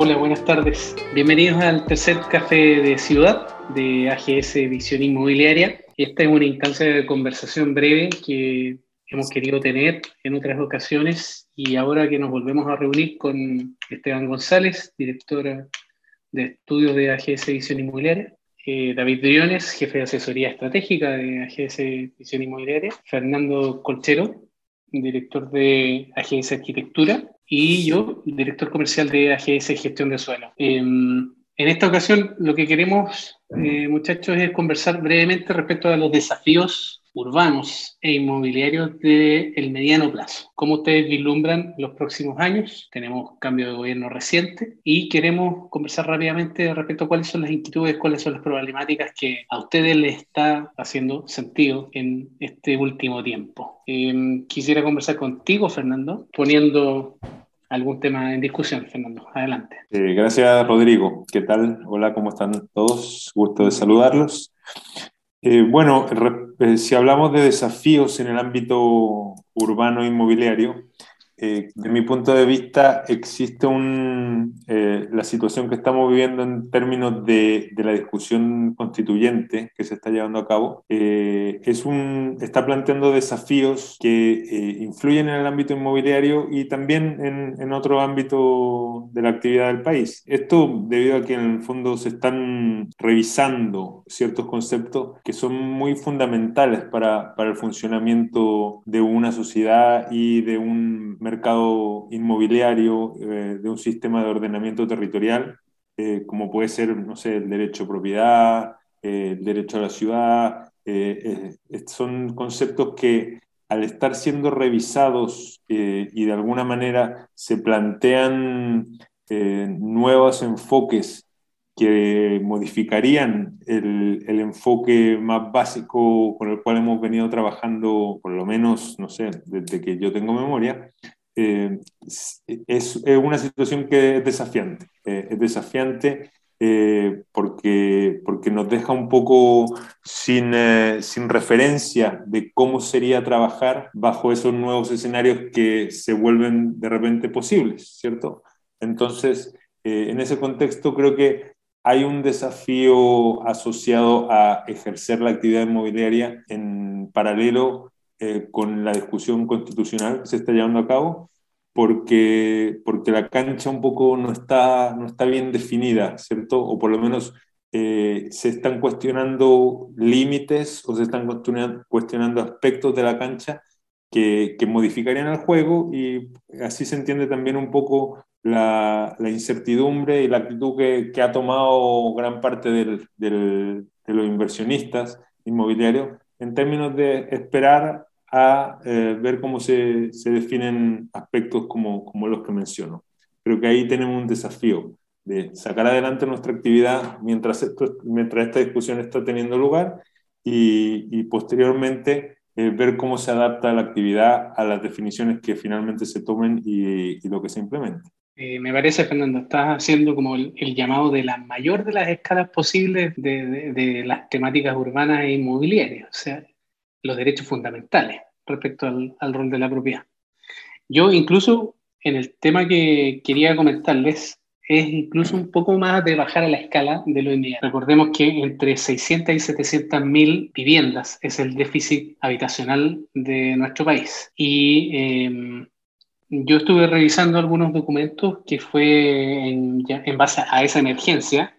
Hola, buenas tardes. Bienvenidos al tercer café de ciudad de AGS Visión Inmobiliaria. Esta es una instancia de conversación breve que hemos querido tener en otras ocasiones y ahora que nos volvemos a reunir con Esteban González, director de estudios de AGS Visión Inmobiliaria, eh, David Briones, jefe de asesoría estratégica de AGS Visión Inmobiliaria, Fernando Colchero, director de AGS Arquitectura, y yo, director comercial de AGS Gestión de Suelo. Em, en esta ocasión, lo que queremos, eh, muchachos, es conversar brevemente respecto a los desafíos urbanos e inmobiliarios del mediano plazo. ¿Cómo ustedes vislumbran los próximos años? Tenemos cambio de gobierno reciente y queremos conversar rápidamente respecto a cuáles son las inquietudes, cuáles son las problemáticas que a ustedes les está haciendo sentido en este último tiempo. Em, quisiera conversar contigo, Fernando, poniendo algún tema en discusión, Fernando. Adelante. Eh, gracias, Rodrigo. ¿Qué tal? Hola, ¿cómo están todos? Gusto de saludarlos. Eh, bueno, eh, si hablamos de desafíos en el ámbito urbano inmobiliario, eh, de mi punto de vista, existe un, la situación que estamos viviendo en términos de, de, la discusión constituyente que se está llevando a cabo. Eh, es un, está planteando desafíos que eh, influyen en el ámbito inmobiliario y también en, en, otro ámbito de la actividad del país. Esto debido a que en el fondo se están revisando ciertos conceptos que son muy fundamentales para, para el funcionamiento de una sociedad y de un mercado inmobiliario, eh, de un sistema de ordenamiento territorial, eh, como puede ser, no sé, el derecho a propiedad, eh, el derecho a la ciudad. Eh, eh, son conceptos que al estar siendo revisados eh, y de alguna manera se plantean nuevos enfoques que modificarían el, el, enfoque más básico con el cual hemos venido trabajando, por lo menos, no sé, desde que yo tengo memoria, eh, es, una situación que es desafiante. Eh, es desafiante eh, porque, porque nos deja un poco sin, sin referencia de cómo sería trabajar bajo esos nuevos escenarios que se vuelven de repente posibles, ¿cierto? Entonces, en ese contexto creo que hay un desafío asociado a ejercer la actividad inmobiliaria en paralelo eh, con la discusión constitucional que se está llevando a cabo, porque, porque la cancha un poco no está, no está bien definida, ¿cierto? O por lo menos eh, se están cuestionando límites o se están cuestionando, aspectos de la cancha que, que, modificarían el juego y así se entiende también un poco la, la incertidumbre y la actitud que, que, ha tomado gran parte del, del, de los inversionistas inmobiliarios en términos de esperar a eh, ver cómo se, se, definen aspectos como, como los que menciono. Creo que ahí tenemos un desafío de sacar adelante nuestra actividad mientras, esto, mientras esta discusión está teniendo lugar y, y posteriormente eh, ver cómo se adapta la actividad a las definiciones que finalmente se tomen y, y lo que se implemente. Eh, me parece, Fernando, estás haciendo como el, llamado de la mayor de las escalas posibles de, de, de las temáticas urbanas e inmobiliarias. O sea, los derechos fundamentales respecto al, al, rol de la propiedad. Yo incluso en el tema que quería comentarles es incluso un poco más de bajar a la escala de lo inmediato. Recordemos que entre 600 y 700 mil viviendas es el déficit habitacional de nuestro país. Y eh, yo estuve revisando algunos documentos que fue en, en base a esa emergencia,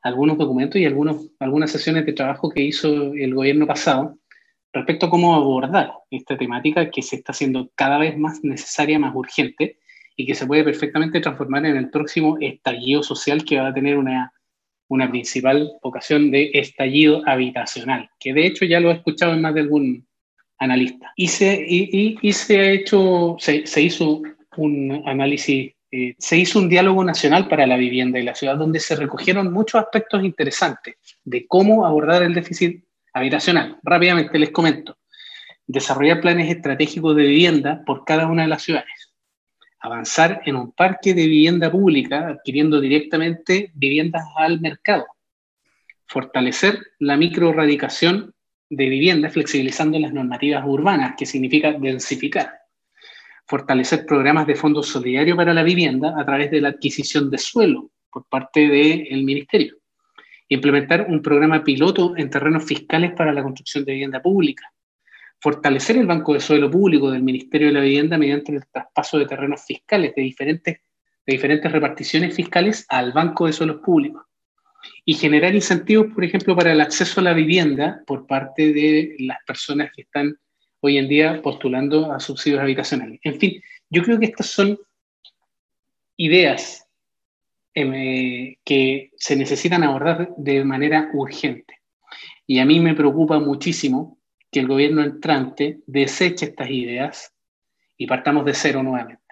algunos documentos y algunos, algunas sesiones de trabajo que hizo el gobierno pasado respecto a cómo abordar esta temática que se está haciendo cada vez más necesaria, más urgente y que se puede perfectamente transformar en el próximo estallido social que va a tener una, una principal vocación de estallido habitacional, que de hecho ya lo he escuchado en más de algún analista. Y se, y, y, y se ha hecho, se, se, hizo un análisis, eh, se hizo un diálogo nacional para la vivienda y la ciudad donde se recogieron muchos aspectos interesantes de cómo abordar el déficit habitacional. Rápidamente les comento. Desarrollar planes estratégicos de vivienda por cada una de las ciudades. Avanzar en un parque de vivienda pública adquiriendo directamente viviendas al mercado. Fortalecer la microradicación de vivienda flexibilizando las normativas urbanas, que significa densificar. fortalecer programas de fondos solidarios para la vivienda a través de la adquisición de suelo por parte del ministerio. Implementar un programa piloto en terrenos fiscales para la construcción de vivienda pública. Fortalecer el banco de suelo público del Ministerio de la Vivienda mediante el traspaso de terrenos fiscales de diferentes, de diferentes reparticiones fiscales al banco de suelos públicos. Y generar incentivos, por ejemplo, para el acceso a la vivienda por parte de las personas que están hoy en día postulando a subsidios habitacionales. En fin, yo creo que estas son ideas em, que se necesitan abordar de manera urgente. Y a mí me preocupa muchísimo que el gobierno entrante deseche estas ideas y partamos de cero nuevamente.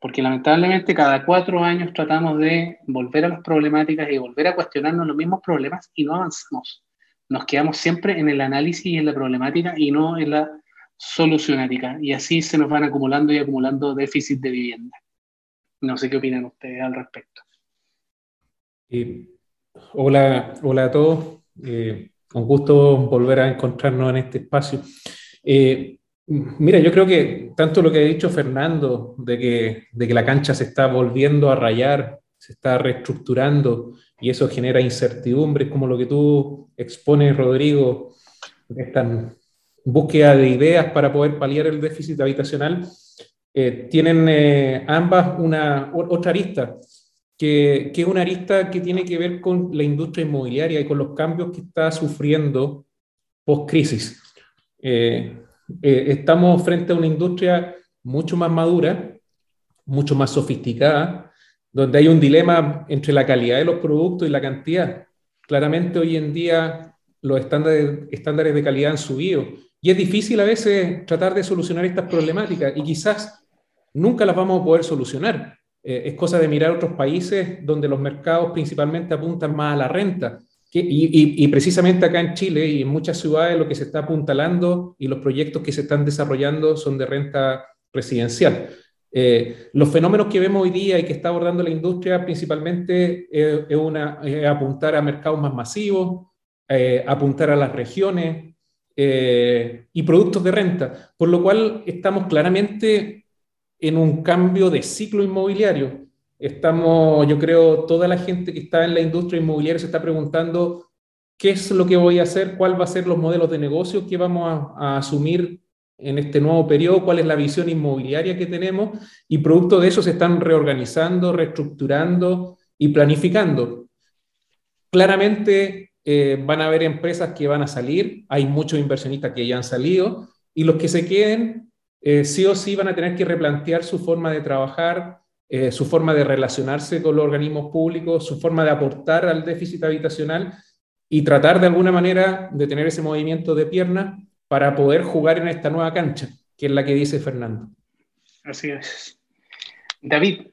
Porque lamentablemente cada cuatro años tratamos de volver a las problemáticas y volver a cuestionarnos los mismos problemas y no avanzamos. Nos quedamos siempre en el análisis y en la problemática y no en la solucionática y así se nos van acumulando y acumulando déficit de vivienda. No sé qué opinan ustedes al respecto. Hola, hola a todos. Eh, un gusto volver a encontrarnos en este espacio. Eh, mira, yo creo que tanto lo que ha dicho Fernando, de que, de que la cancha se está volviendo a rayar, se está reestructurando y eso genera incertidumbres, como lo que tú expones, Rodrigo, están búsqueda de ideas para poder paliar el déficit habitacional, eh, tienen ambas una, otra arista, que, que, es una arista que tiene que ver con la industria inmobiliaria y con los cambios que está sufriendo post-crisis. Eh, estamos frente a una industria mucho más madura, mucho más sofisticada, donde hay un dilema entre la calidad de los productos y la cantidad. Claramente hoy en día los estándares, estándares de calidad han subido y es difícil a veces tratar de solucionar estas problemáticas y quizás nunca las vamos a poder solucionar. Eh, es cosa de mirar otros países donde los mercados principalmente apuntan más a la renta. y, precisamente acá en Chile y en muchas ciudades lo que se está apuntalando y los proyectos que se están desarrollando son de renta residencial. Eh, los fenómenos que vemos hoy día y que está abordando la industria principalmente eh, es, una, apuntar a mercados más masivos, apuntar a las regiones, y productos de renta, por lo cual estamos claramente en un cambio de ciclo inmobiliario. Estamos, yo creo, toda la gente que está en la industria inmobiliaria se está preguntando qué es lo que voy a hacer, cuál va a ser los modelos de negocio que vamos a, asumir en este nuevo periodo, cuál es la visión inmobiliaria que tenemos y producto de eso se están reorganizando, reestructurando y planificando. Claramente eh, van a haber empresas que van a salir, hay muchos inversionistas que ya han salido, y los que se queden, eh, sí o sí van a tener que replantear su forma de trabajar, eh, su forma de relacionarse con los organismos públicos, su forma de aportar al déficit habitacional y tratar de alguna manera de tener ese movimiento de pierna para poder jugar en esta nueva cancha, que es la que dice Fernando. Así es. David,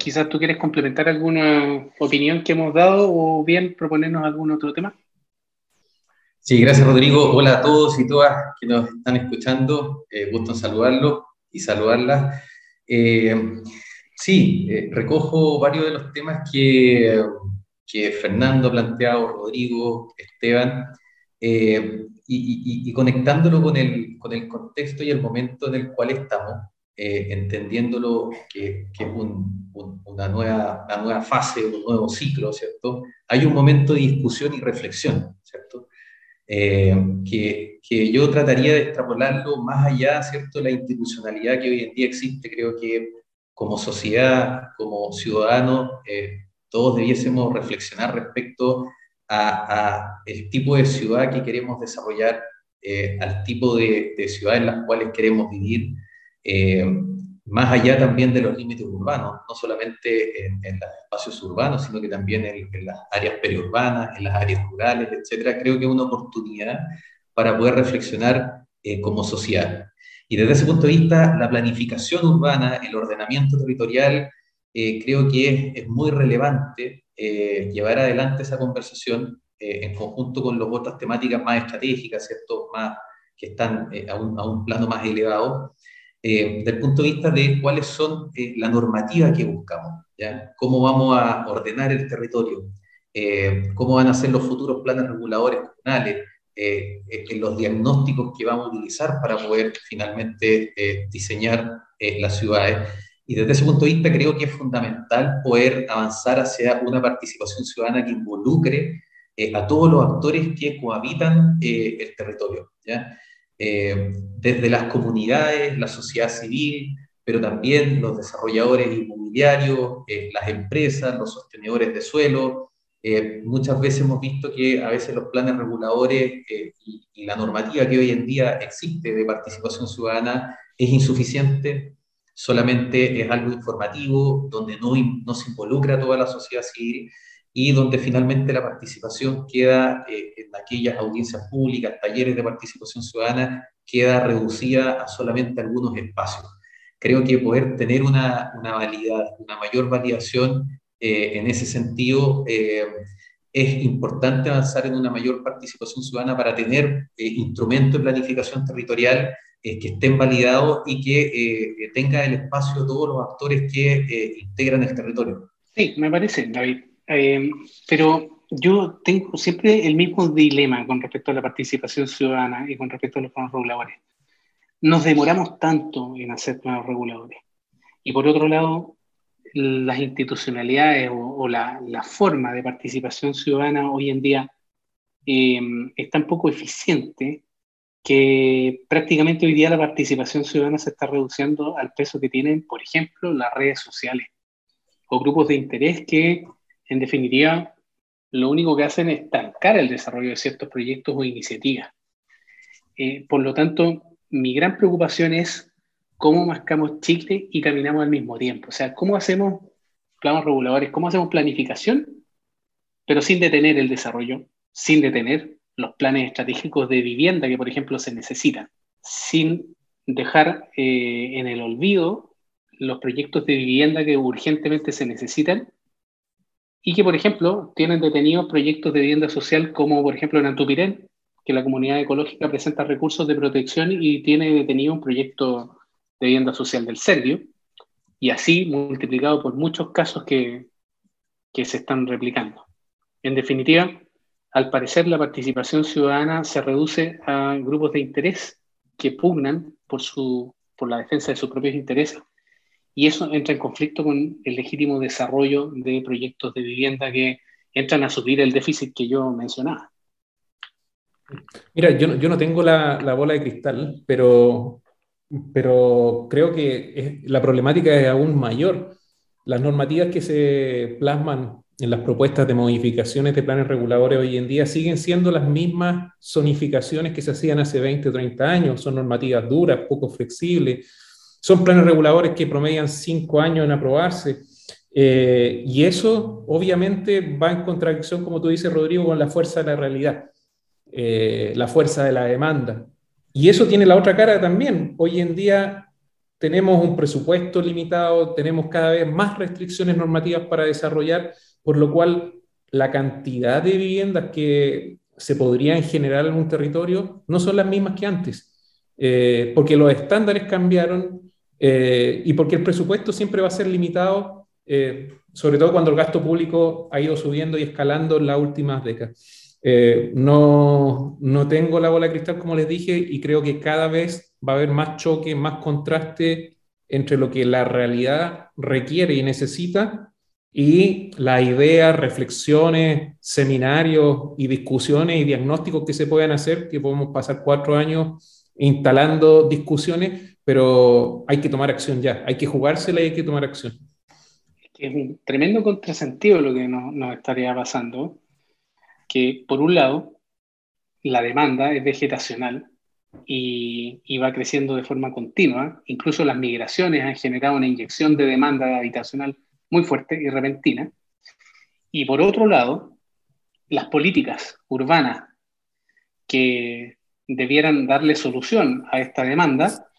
Quizás tú quieres complementar alguna opinión que hemos dado o bien proponernos algún otro tema. Sí, gracias Rodrigo. Hola a todos y todas que nos están escuchando. Eh, gusto en saludarlos y saludarlas. Eh, sí, eh, recojo varios de los temas que, que Fernando ha planteado, Rodrigo, Esteban, y, conectándolo con el, con el contexto y el momento en el cual estamos. Entendiéndolo que, que es una, nueva, una nueva fase, un nuevo ciclo, ¿cierto? Hay un momento de discusión y reflexión, ¿cierto? Eh, que, que, yo trataría de extrapolarlo más allá, ¿cierto?, la institucionalidad que hoy en día existe. Creo que como sociedad, como ciudadanos, eh, todos debiésemos reflexionar respecto a, el tipo de ciudad que queremos desarrollar, al tipo de, de ciudad en las cuales queremos vivir, eh, más allá también de los límites urbanos, no solamente en, los espacios urbanos, sino que también en, las áreas periurbanas, en las áreas rurales, etcétera, creo que es una oportunidad para poder reflexionar eh, como sociedad. Y desde ese punto de vista, la planificación urbana, el ordenamiento territorial, eh, creo que es, muy relevante llevar adelante esa conversación en conjunto con las otras temáticas más estratégicas, ¿cierto? Más, que están a un, a, un, plano más elevado, eh, desde el punto de vista de cuáles son eh, la normativa que buscamos, ¿ya? cómo vamos a ordenar el territorio, eh, cómo van a ser los futuros planes reguladores comunales, eh, en los diagnósticos que vamos a utilizar para poder finalmente diseñar las ciudades. Y desde ese punto de vista creo que es fundamental poder avanzar hacia una participación ciudadana que involucre a todos los actores que cohabitan el territorio. ¿ya? Desde las comunidades, la sociedad civil, pero también los desarrolladores inmobiliarios, eh, las empresas, los sostenedores de suelo. Eh, muchas veces hemos visto que a veces los planes reguladores eh, y, la normativa que hoy en día existe de participación ciudadana es insuficiente, solamente es algo informativo, donde no, no se involucra toda la sociedad civil y donde finalmente la participación queda en aquellas audiencias públicas, talleres de participación ciudadana, queda reducida a solamente algunos espacios creo que poder tener una, una validad, una mayor validación eh, en ese sentido, eh, es importante avanzar en una mayor participación ciudadana para tener eh, instrumentos de planificación territorial que estén validados y que tenga el espacio todos los actores que integran el territorio. Sí, me parece, David. Pero yo tengo siempre el mismo dilema con respecto a la participación ciudadana y con respecto a los planos reguladores nos demoramos tanto en hacer planos reguladores. Y por otro lado, las institucionalidades o, la, forma de participación ciudadana hoy en día eh, es tan poco eficiente que prácticamente hoy día la participación ciudadana se está reduciendo al peso que tienen, por ejemplo, las redes sociales o grupos de interés que, en definitiva, lo único que hacen es estancar el desarrollo de ciertos proyectos o iniciativas. Eh, por lo tanto, mi gran preocupación es cómo mascamos chicle y caminamos al mismo tiempo. O sea, cómo hacemos planos reguladores, cómo hacemos planificación, pero sin detener el desarrollo, sin detener los planes estratégicos de vivienda que, por ejemplo, se necesitan, sin dejar eh, en el olvido los proyectos de vivienda que urgentemente se necesitan y que, por ejemplo, tienen detenidos proyectos de vivienda social como, por ejemplo, en Antupirén, que la comunidad ecológica presenta recursos de protección y tiene detenido un proyecto de vivienda social del Servio, y así multiplicado por muchos casos que, que se están replicando. En definitiva, al parecer la participación ciudadana se reduce a grupos de interés que pugnan por, su, por la defensa de sus propios intereses y eso entra en conflicto con el legítimo desarrollo de proyectos de vivienda que entran a subir el déficit que yo mencionaba. Mira, yo, no tengo la, la, bola de cristal, pero, pero creo que la problemática es aún mayor. Las normativas que se plasman en las propuestas de modificaciones de planes reguladores hoy en día siguen siendo las mismas zonificaciones que se hacían hace 20 o 30 años. Son normativas duras, poco flexibles. Son planes reguladores que promedian 5 años en aprobarse. Eh, y eso obviamente va en contradicción, como tú dices, Rodrigo, con la fuerza de la realidad. Eh, la fuerza de la demanda. Y eso tiene la otra cara también. Hoy en día tenemos un presupuesto limitado, tenemos cada vez más restricciones normativas para desarrollar, por lo cual la cantidad de viviendas que se podrían generar en un territorio no son las mismas que antes, eh, porque los estándares cambiaron eh, y porque el presupuesto siempre va a ser limitado, sobre todo cuando el gasto público ha ido subiendo y escalando en las últimas décadas. Eh, no, no tengo la bola de cristal, como les dije, y creo que cada vez va a haber más choque, más contraste entre lo que la realidad requiere y necesita y las ideas, reflexiones, seminarios y discusiones y diagnósticos que se pueden hacer, que podemos pasar cuatro años instalando discusiones, pero hay que tomar acción ya, hay que jugársela y hay que tomar acción. Es un tremendo contrasentido lo que nos, nos estaría pasando, que, por un lado, la demanda es vegetacional y, va creciendo de forma continua. Incluso las migraciones han generado una inyección de demanda habitacional muy fuerte y repentina. Y por otro lado, las políticas urbanas que debieran darle solución a esta demanda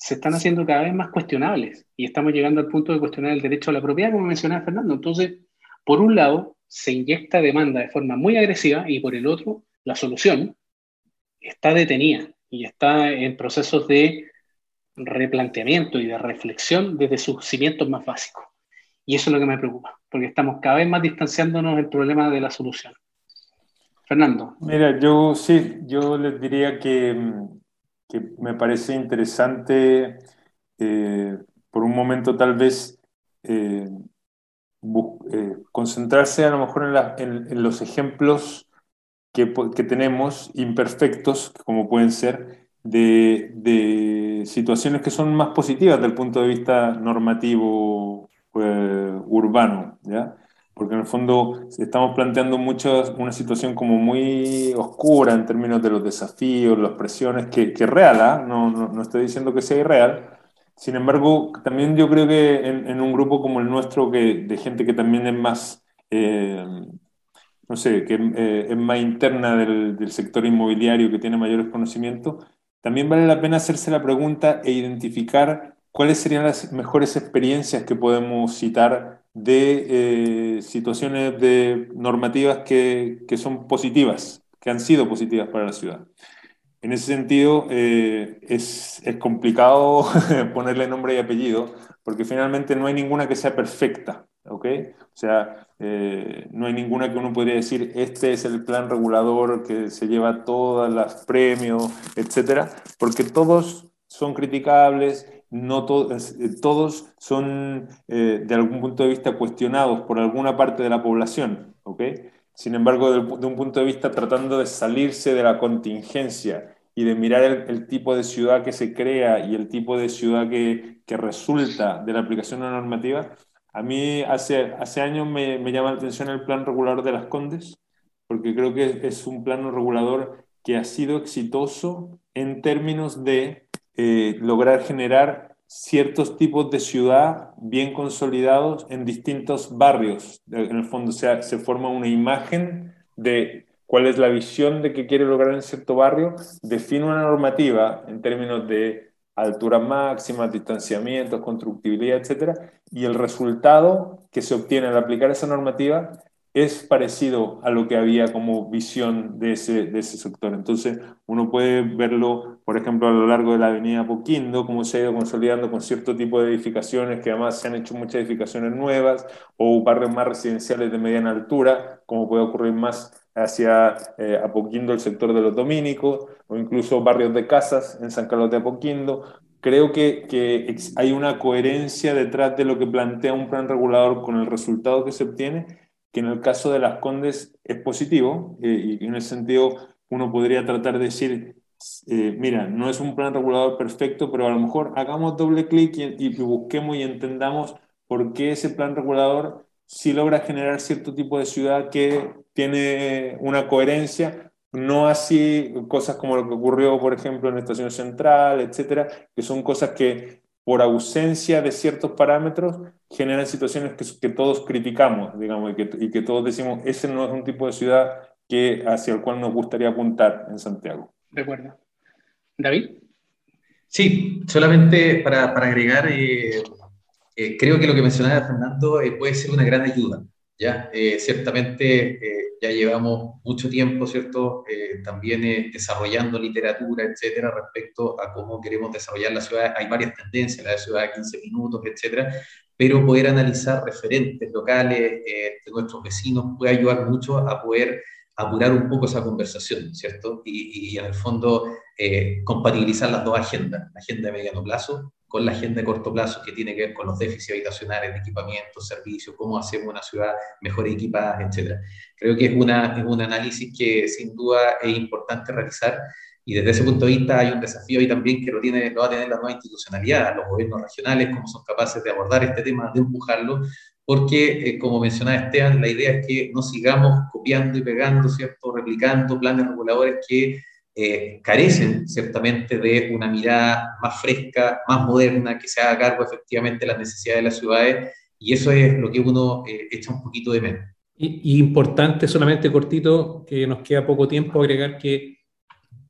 se están haciendo cada vez más cuestionables y estamos llegando al punto de cuestionar el derecho a la propiedad, como mencionaba Fernando. Entonces, por un lado, se inyecta demanda de forma muy agresiva y por el otro, la solución está detenida y está en procesos de replanteamiento y de reflexión desde sus cimientos más básicos. Y eso es lo que me preocupa, porque estamos cada vez más distanciándonos del problema de la solución. Fernando. Mira, yo sí, yo les diría que, que me parece interesante eh, por un momento tal vez eh, eh, concentrarse a lo mejor en, los ejemplos que, que, tenemos, imperfectos, como pueden ser, de, de, situaciones que son más positivas desde el punto de vista normativo urbano, ¿ya? Porque en el fondo estamos planteando mucho una situación como muy oscura en términos de los desafíos, las presiones, que, que es real, ¿ah? no, no, no, estoy diciendo que sea irreal. Sin embargo, también yo creo que en, un grupo como el nuestro, que, de gente que también es más, eh, no sé, que eh, es más interna del, del sector inmobiliario, que tiene mayores conocimientos, también vale la pena hacerse la pregunta e identificar cuáles serían las mejores experiencias que podemos citar de eh, situaciones de normativas que, que, son positivas, que han sido positivas para la ciudad. En ese sentido, eh, es, es, complicado ponerle nombre y apellido, porque finalmente no hay ninguna que sea perfecta, ¿ok? O sea, eh, no hay ninguna que uno podría decir, este es el plan regulador que se lleva todos los premios, etcétera, porque todos son criticables no eh, todos son eh, de algún punto de vista cuestionados por alguna parte de la población, ¿ok? Sin embargo, de, un punto de vista tratando de salirse de la contingencia y de mirar el, tipo de ciudad que se crea y el tipo de ciudad que, que resulta de la aplicación de la normativa, a mí hace, hace años me, me llama la atención el plan regulador de las Condes, porque creo que es un plano regulador que ha sido exitoso en términos de eh, lograr generar ciertos tipos de ciudad bien consolidados en distintos barrios. En el fondo, se, se forma una imagen de cuál es la visión de que quiere lograr en cierto barrio, define una normativa en términos de altura máxima, distanciamientos, constructibilidad, etc. Y el resultado que se obtiene al aplicar esa normativa es parecido a lo que había como visión de ese, de ese sector. Entonces, uno puede verlo, por ejemplo, a lo largo de la avenida Poquindo, cómo se ha ido consolidando con cierto tipo de edificaciones, que además se han hecho muchas edificaciones nuevas, o barrios más residenciales de mediana altura, como puede ocurrir más hacia eh, Apoquindo, el sector de los dominicos, o incluso barrios de casas en San Carlos de Apoquindo. Creo que, que hay una coherencia detrás de lo que plantea un plan regulador con el resultado que se obtiene que en el caso de las Condes es positivo eh, y en ese sentido uno podría tratar de decir, eh, mira, no es un plan regulador perfecto, pero a lo mejor hagamos doble clic y, busquemos y entendamos por qué ese plan regulador sí logra generar cierto tipo de ciudad que tiene una coherencia, no así cosas como lo que ocurrió, por ejemplo, en Estación Central, etcétera, que son cosas que por ausencia de ciertos parámetros, generan situaciones que, que todos criticamos, digamos, y que, y que, todos decimos, ese no es un tipo de ciudad que, hacia el cual nos gustaría apuntar en Santiago. De acuerdo. David. Sí, solamente para, para agregar, eh, eh, creo que lo que mencionaba Fernando eh, puede ser una gran ayuda. ¿Ya? ciertamente ya llevamos mucho tiempo, ¿cierto? Eh, también eh, desarrollando literatura, etcétera, respecto a cómo queremos desarrollar la ciudad. Hay varias tendencias, la ciudad de 15 minutos, etcétera, pero poder analizar referentes locales eh, de nuestros vecinos puede ayudar mucho a poder apurar un poco esa conversación, ¿cierto? Y, y en el fondo compatibilizar las dos agendas, la agenda de mediano plazo con la agenda de corto plazo que tiene que ver con los déficits habitacionales, de equipamiento, servicios, cómo hacemos una ciudad mejor equipada, etc. Creo que es, una, es un análisis que sin duda es importante realizar y desde ese punto de vista hay un desafío ahí también que lo, tiene, lo va a tener la nueva institucionalidad, los gobiernos regionales, cómo son capaces de abordar este tema, de empujarlo, porque, eh, como mencionaba Esteban, la idea es que no sigamos copiando y pegando, ¿cierto? replicando planes reguladores que eh, carecen ciertamente de una mirada más fresca, más moderna, que se haga cargo efectivamente de las necesidades de las ciudades, y eso es lo que uno eh, echa un poquito de menos. Y, importante, solamente cortito, que nos queda poco tiempo, agregar que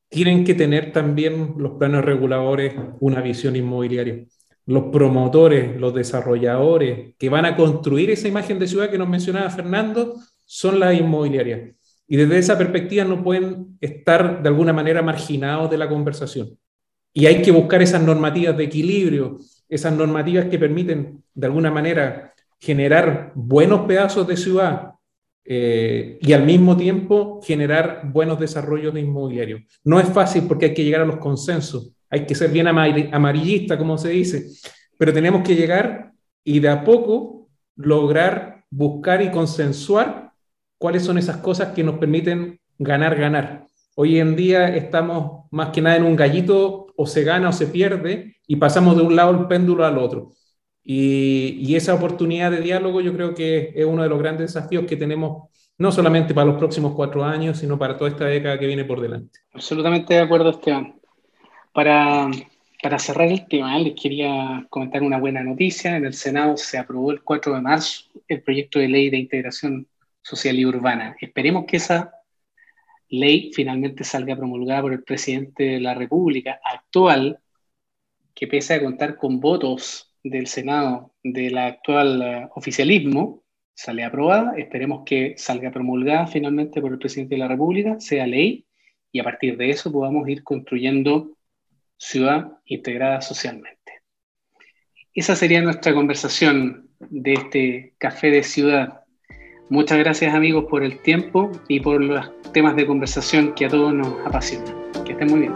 tienen que tener también los planes reguladores una visión inmobiliaria. Los promotores, los desarrolladores que van a construir esa imagen de ciudad que nos mencionaba Fernando, son las inmobiliarias y desde esa perspectiva no pueden estar de alguna manera marginados de la conversación. Y hay que buscar esas normativas de equilibrio, esas normativas que permiten de alguna manera generar buenos pedazos de ciudad eh, y al mismo tiempo generar buenos desarrollos de inmobiliario. No es fácil porque hay que llegar a los consensos, hay que ser bien amarillista, como se dice, pero tenemos que llegar y de a poco lograr buscar y consensuar cuáles son esas cosas que nos permiten ganar, ganar. Hoy en día estamos más que nada en un gallito, o se gana o se pierde, y pasamos de un lado el péndulo al otro. Y, esa oportunidad de diálogo yo creo que es uno de los grandes desafíos que tenemos, no solamente para los próximos cuatro años, sino para toda esta década que viene por delante. Absolutamente de acuerdo, Esteban. Para, para cerrar el tema, les quería comentar una buena noticia. En el Senado se aprobó el 4 de marzo el proyecto de ley de integración social y urbana. Esperemos que esa ley finalmente salga promulgada por el presidente de la República actual, que pese a contar con votos del Senado del actual eh, oficialismo sale aprobada, esperemos que salga promulgada finalmente por el presidente de la República, sea ley, y a partir de eso podamos ir construyendo ciudad integrada socialmente. Esa sería nuestra conversación de este café de ciudad. Muchas gracias amigos por el tiempo y por los temas de conversación que a todos nos apasionan. Que estén muy bien.